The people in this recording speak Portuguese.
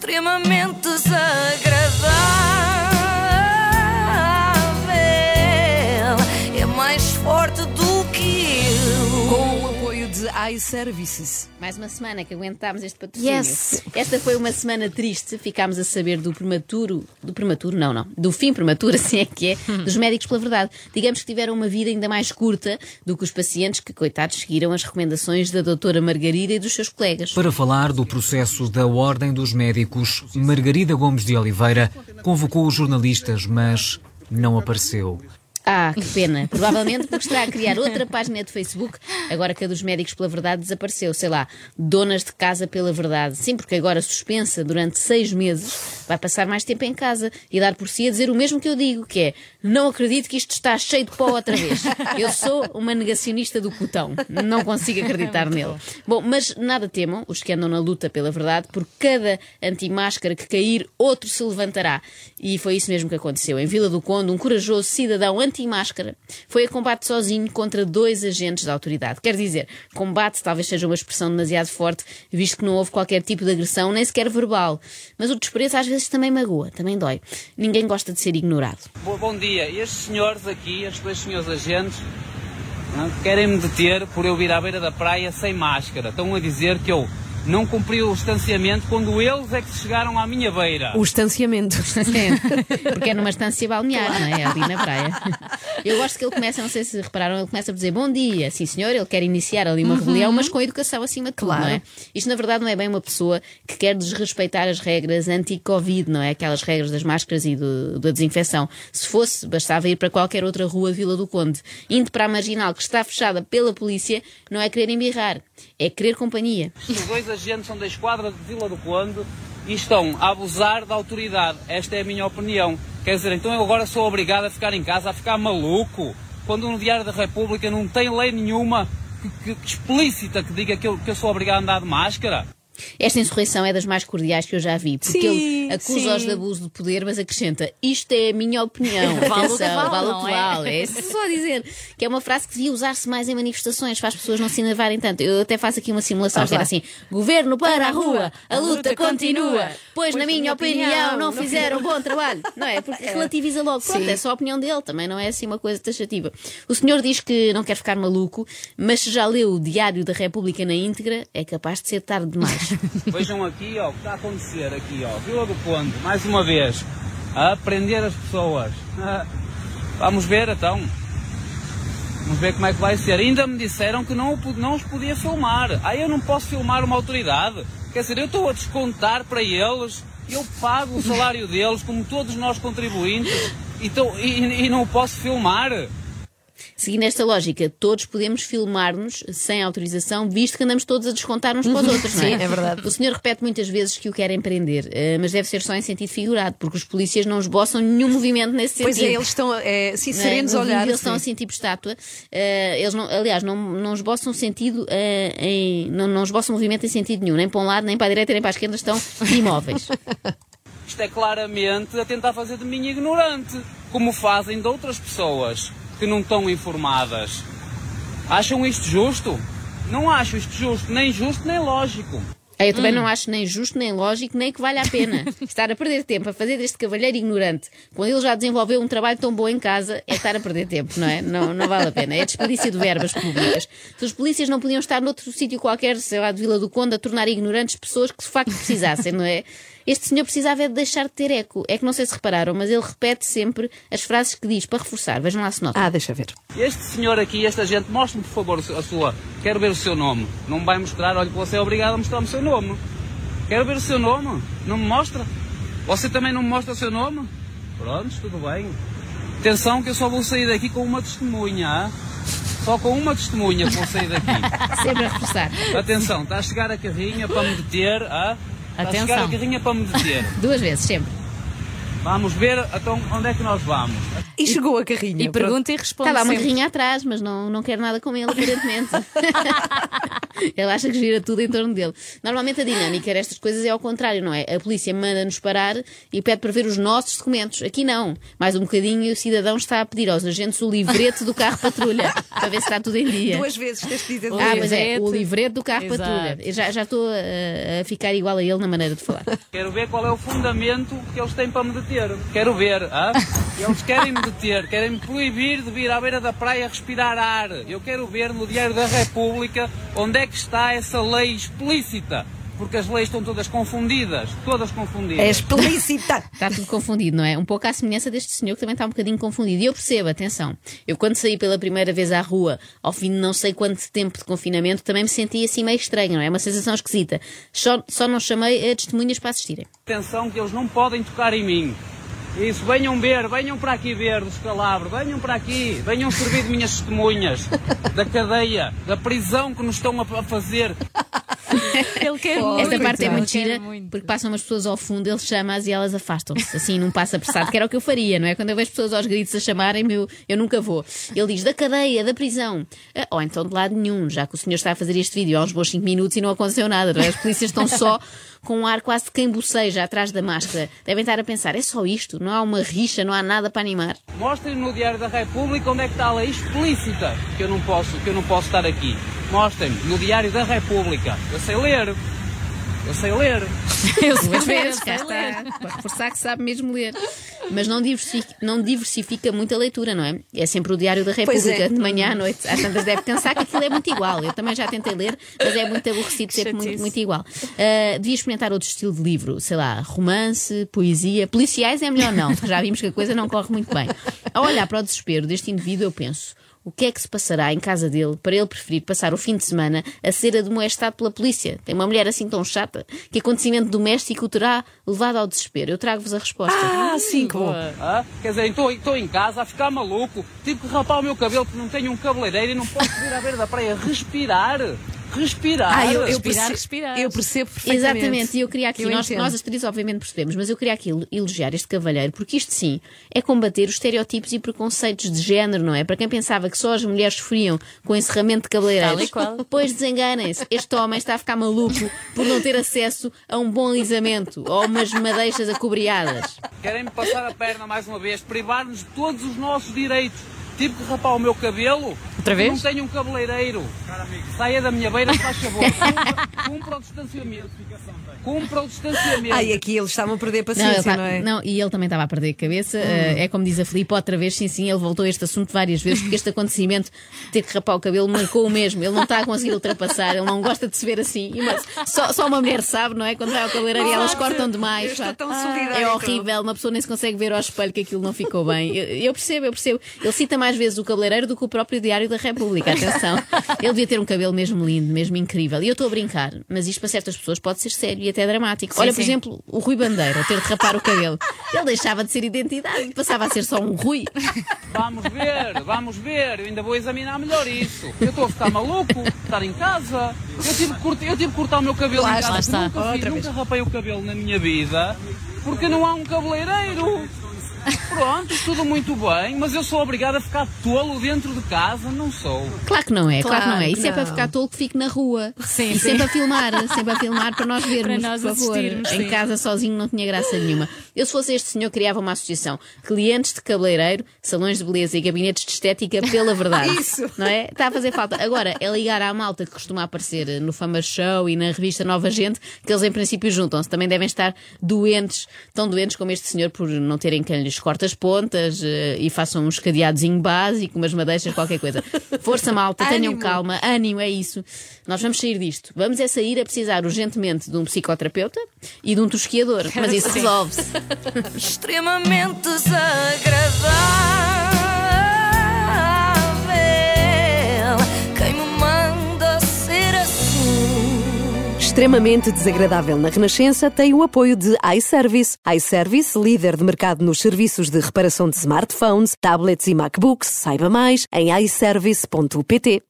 extremamente desagradável. iServices. Mais uma semana que aguentámos este patrocínio. Yes. Esta foi uma semana triste. Ficámos a saber do prematuro. Do prematuro, não, não. Do fim prematuro, assim é que é. Dos médicos pela verdade. Digamos que tiveram uma vida ainda mais curta do que os pacientes que, coitados, seguiram as recomendações da doutora Margarida e dos seus colegas. Para falar do processo da Ordem dos Médicos, Margarida Gomes de Oliveira convocou os jornalistas, mas não apareceu. Ah, que pena. Provavelmente porque está a criar outra página de Facebook, agora que a dos médicos pela verdade desapareceu. Sei lá, donas de casa pela verdade. Sim, porque agora suspensa durante seis meses, vai passar mais tempo em casa e dar por si a dizer o mesmo que eu digo, que é não acredito que isto está cheio de pó outra vez. Eu sou uma negacionista do cotão. Não consigo acreditar nele. Bom, mas nada temam, os que andam na luta pela verdade, por cada anti-máscara que cair, outro se levantará. E foi isso mesmo que aconteceu. Em Vila do Conde, um corajoso cidadão anti-máscara foi a combate sozinho contra dois agentes da autoridade. Quer dizer, combate talvez seja uma expressão demasiado forte, visto que não houve qualquer tipo de agressão, nem sequer verbal. Mas o desprezo às vezes também magoa, também dói. Ninguém gosta de ser ignorado. Bom, bom dia. Estes senhores aqui, estes dois senhores agentes, querem-me deter por eu vir à beira da praia sem máscara. Estão a dizer que eu não cumpri o distanciamento quando eles é que chegaram à minha beira. O estanciamento. Porque é numa estância balnear, não é? Ali na praia. Eu gosto que ele começa, não sei se repararam, ele começa a dizer bom dia, sim senhor, ele quer iniciar ali uma rebelião, mas com educação acima de tudo, Claro. não é? Isto na verdade não é bem uma pessoa que quer desrespeitar as regras anti-Covid, não é? Aquelas regras das máscaras e do- da desinfecção. Se fosse, bastava ir para qualquer outra rua Vila do Conde. Indo para a marginal que está fechada pela polícia, não é querer embirrar, é querer companhia. Os dois agentes são da esquadra de Vila do Conde e estão a abusar da autoridade. Esta é a minha opinião. Quer dizer, então eu agora sou obrigado a ficar em casa, a ficar maluco, quando no Diário da República não tem lei nenhuma que, que- que explícita que diga que eu, que eu sou obrigado a andar de máscara. Esta insurreição é das mais cordiais que eu já vi, porque Sim, ele acusa-os de abuso de poder, mas acrescenta: Isto é a minha opinião. Atenção, vale, o não que é? vale. É só dizer. Que é uma frase que devia usar-se mais em manifestações, para as pessoas não se enervarem tanto. Eu até faço aqui uma simulação era assim: Governo para a rua, a luta continua, pois, na minha opinião, não fizeram um bom trabalho. Não é? Porque relativiza logo. Pronto, é só a opinião dele, também não é assim uma coisa taxativa. O senhor diz que não quer ficar maluco, mas se já leu o Diário da República na íntegra, é capaz de ser tarde demais. Vejam aqui ó, o que está a acontecer aqui, ó, Vila do Conde, mais uma vez, a prender as pessoas. Ah, vamos ver então. Vamos ver como é que vai ser. Ainda me disseram que não, não os podia filmar. Aí eu não posso filmar uma autoridade. Quer dizer, eu estou a descontar para eles, eu pago o salário deles, como todos nós contribuintes, e, tô- e- e não posso filmar. Seguindo esta lógica, todos podemos filmar-nos sem autorização, visto que andamos todos a descontar uns para os outros, não é? Sim, é verdade. O senhor repete muitas vezes que o querem prender, eh, mas deve ser só em sentido figurado, porque os polícias não esboçam nenhum movimento nesse sentido. Pois é, eles estão é, Não é? serenos a No vídeo olhar. Eles estão sim. assim, tipo estátua. Eh, eles não, aliás, não, não esboçam sentido eh, em. Não, não esboçam movimento em sentido nenhum, nem para um lado, nem para a direita, nem para a esquerda, estão imóveis. Isto é claramente a tentar fazer de mim ignorante, como fazem de outras pessoas que não estão informadas. Acham isto justo? Não acho isto justo, nem justo nem lógico. Ah, Eu Hum. também não acho nem justo, nem lógico, nem que vale a pena estar a perder tempo a fazer deste cavalheiro ignorante quando ele já desenvolveu um trabalho tão bom em casa, é estar a perder tempo, não é? Não, não vale a pena. É desperdício de verbas públicas. Se os polícias não podiam estar noutro sítio qualquer, sei lá, de Vila do Conde, a tornar ignorantes pessoas que de facto precisassem, não é? Este senhor precisava é de deixar de ter eco. É que não sei se repararam, mas ele repete sempre as frases que diz para reforçar. Vejam lá se notam. Ah, deixa ver. Este senhor aqui, esta gente, mostre-me por favor a sua. Quero ver o seu nome. Não me vai mostrar, olha que você é obrigado a mostrar-me o seu nome. Quero ver o seu nome. Não me mostra? Você também não me mostra o seu nome? Prontos, tudo bem. Atenção que eu só vou sair daqui com uma testemunha. ah? Só com uma testemunha que vou sair daqui. Sempre a reforçar. Atenção, está a chegar a carrinha para me deter. Ah? Está a chegar Atenção. a carrinha para me deter. Duas vezes, sempre. Vamos ver então onde é que nós vamos. E chegou a carrinha. E pronto. pergunta e responde Está lá uma sempre. carrinha atrás, mas não, não quero nada com ele, aparentemente. Ele acha que gira tudo em torno dele. Normalmente a dinâmica destas coisas é ao contrário, não é? A polícia manda-nos parar e pede para ver os nossos documentos. Aqui não. Mais um bocadinho e o cidadão está a pedir aos agentes o livrete do carro patrulha para ver se está tudo em dia. Duas vezes tens que dizer Ah, mas é, o livrete do carro Exato. patrulha. Eu já, já estou a, a ficar igual a ele na maneira de falar. Quero ver qual é o fundamento que eles têm para me deter. Quero ver. hã? Eles querem me deter, querem me proibir de vir à beira da praia respirar ar. Eu quero ver no Diário da República onde é que está essa lei explícita. Porque as leis estão todas confundidas. Todas confundidas. É explícita. Está tudo confundido, não é? Um pouco à semelhança deste senhor que também está um bocadinho confundido. E eu percebo, atenção, eu quando saí pela primeira vez à rua, ao fim de não sei quanto tempo de confinamento, também me senti assim meio estranho, não é? Uma sensação esquisita. Só, só não chamei a testemunhas para assistirem. Atenção que eles não podem tocar em mim. Isso, venham ver, venham para aqui ver do escalabro, venham para aqui, venham servir de minhas testemunhas da cadeia, da prisão que nos estão a fazer. Ele quer muito. Esta parte é muito quer gira, muito. porque passam umas pessoas ao fundo, ele chama-as e elas afastam-se, assim, num passo apressado, que era o que eu faria, não é? Quando eu vejo pessoas aos gritos a chamarem-me, eu, eu nunca vou. Ele diz da cadeia, da prisão, Ah, ou então de lado nenhum, já que o senhor está a fazer este vídeo há uns bons 5 minutos e não aconteceu nada, não é? As polícias estão só com um ar quase de quem boceja atrás da máscara. Devem estar a pensar, é só isto? Não há uma rixa, não há nada para animar? Mostrem no Diário da República onde é que está a lei explícita que eu não posso, que eu não posso estar aqui. Mostrem-me no Diário da República. Eu sei ler. Eu sei ler. Eu sei Duas ler, vezes, eu cá sei ler. está. Para reforçar que sabe mesmo ler. Mas não diversifica, não diversifica muito a leitura, não é? É sempre o Diário da Pois República, é. de manhã à noite. Às tantas deve pensar que aquilo é muito igual. Eu também já tentei ler, mas é muito aborrecido, sempre muito, muito igual. Ah, devia experimentar outro estilo de livro, sei lá, romance, poesia. Policiais é melhor não, porque já vimos que a coisa não corre muito bem. Ao olhar para o desespero deste indivíduo, eu penso. O que é que se passará em casa dele para ele preferir passar o fim de semana a ser admoestado pela polícia? Tem uma mulher assim tão chata que acontecimento doméstico o terá levado ao desespero. Eu trago-vos a resposta. Ah, sim, que bom. Boa. Hã? Quer dizer, estou estou em casa a ficar maluco. Tive que rapar o meu cabelo porque não tenho um cabeleireiro e não posso vir à beira da praia respirar. Respirar. Ah, eu, eu Respirar, percebo, respirar. eu percebo perfeitamente. Exatamente, e eu queria aqui, Eu nós, nós as três obviamente percebemos, mas eu queria aqui elogiar este cavalheiro, porque isto sim é combater os estereótipos e preconceitos de género, não é? Para quem pensava que só as mulheres sofriam com encerramento de cabeleireiros, Tal e qual. pois desenganem-se, este homem está a ficar maluco por não ter acesso a um bom alisamento ou umas madeixas acobreadas. Querem-me passar a perna mais uma vez, privar-nos de todos os nossos direitos. Tive que rapar o meu cabelo. Outra vez? Não tenho um cabeleireiro. Saia da minha beira, se faz favor. Cumpra, o distanciamento. Cumpra o distanciamento. Ai, aqui eles estavam a perder Não, paciência, tá- não, é? não, e ele também estava a perder a cabeça. eh, é como diz a Filipe, outra vez, sim, sim, ele voltou a este assunto várias vezes, porque este acontecimento de ter que rapar o cabelo marcou o mesmo. Ele não está a conseguir ultrapassar, ele não gosta de se ver assim. E uma- só, só uma mulher sabe, não é? Quando vai ao cabeleireiro e elas cortam demais. Tão É horrível, uma pessoa nem se consegue ver ao espelho que aquilo não ficou bem. Eu, eu percebo, eu percebo. Ele cita mais vezes o cabeleireiro do que o próprio Diário da República. Atenção. Ele devia ter um cabelo mesmo lindo, mesmo incrível. E eu estou a brincar, mas isto para certas pessoas pode ser sério e até dramático. Olha, por sim. exemplo, o Rui Bandeira, ter de rapar o cabelo. Ele deixava de ser identidade, passava a ser só um Rui. Vamos ver, vamos ver. Eu ainda vou examinar melhor isso. Eu estou a ficar maluco, estar em casa. Eu tive que cortar, eu tive que cortar o meu cabelo Lá em casa. está. Nunca, fiz- Outra nunca rapei o cabelo na minha vida porque não há um cabeleireiro. Pronto, tudo muito bem, mas eu sou obrigado a ficar tolo dentro de casa? Não sou. Claro que não é, claro, que não é. Claro Isso é para ficar tolo que fique na rua. Sim, e sim. sempre a filmar, sempre a filmar para nós vermos, Para nós por favor. Em sim. casa sozinho não tinha graça nenhuma. Eu, se fosse este senhor, criava uma associação. Clientes de cabeleireiro, salões de beleza e gabinetes de estética pela verdade. Isso. Não é? Está a fazer falta. Agora, é ligar à malta que costuma aparecer no Fama Show e na revista Nova Gente, que eles em princípio juntam-se. Também devem estar doentes, tão doentes como este senhor por não terem quem lhes corte as pontas eh, e façam um escadeadozinho básico, umas madeixas, qualquer coisa. Força, malta, tenham calma, ânimo, é isso. Nós vamos sair disto. Vamos é sair a precisar urgentemente de um psicoterapeuta e de um tosquiador. Mas isso resolve-se. Extremamente desagradável. Quem me manda ser assim? Extremamente desagradável na Renascença tem o apoio de iService. iService, líder de mercado nos serviços de reparação de smartphones, tablets e MacBooks. Saiba mais em iService.pt.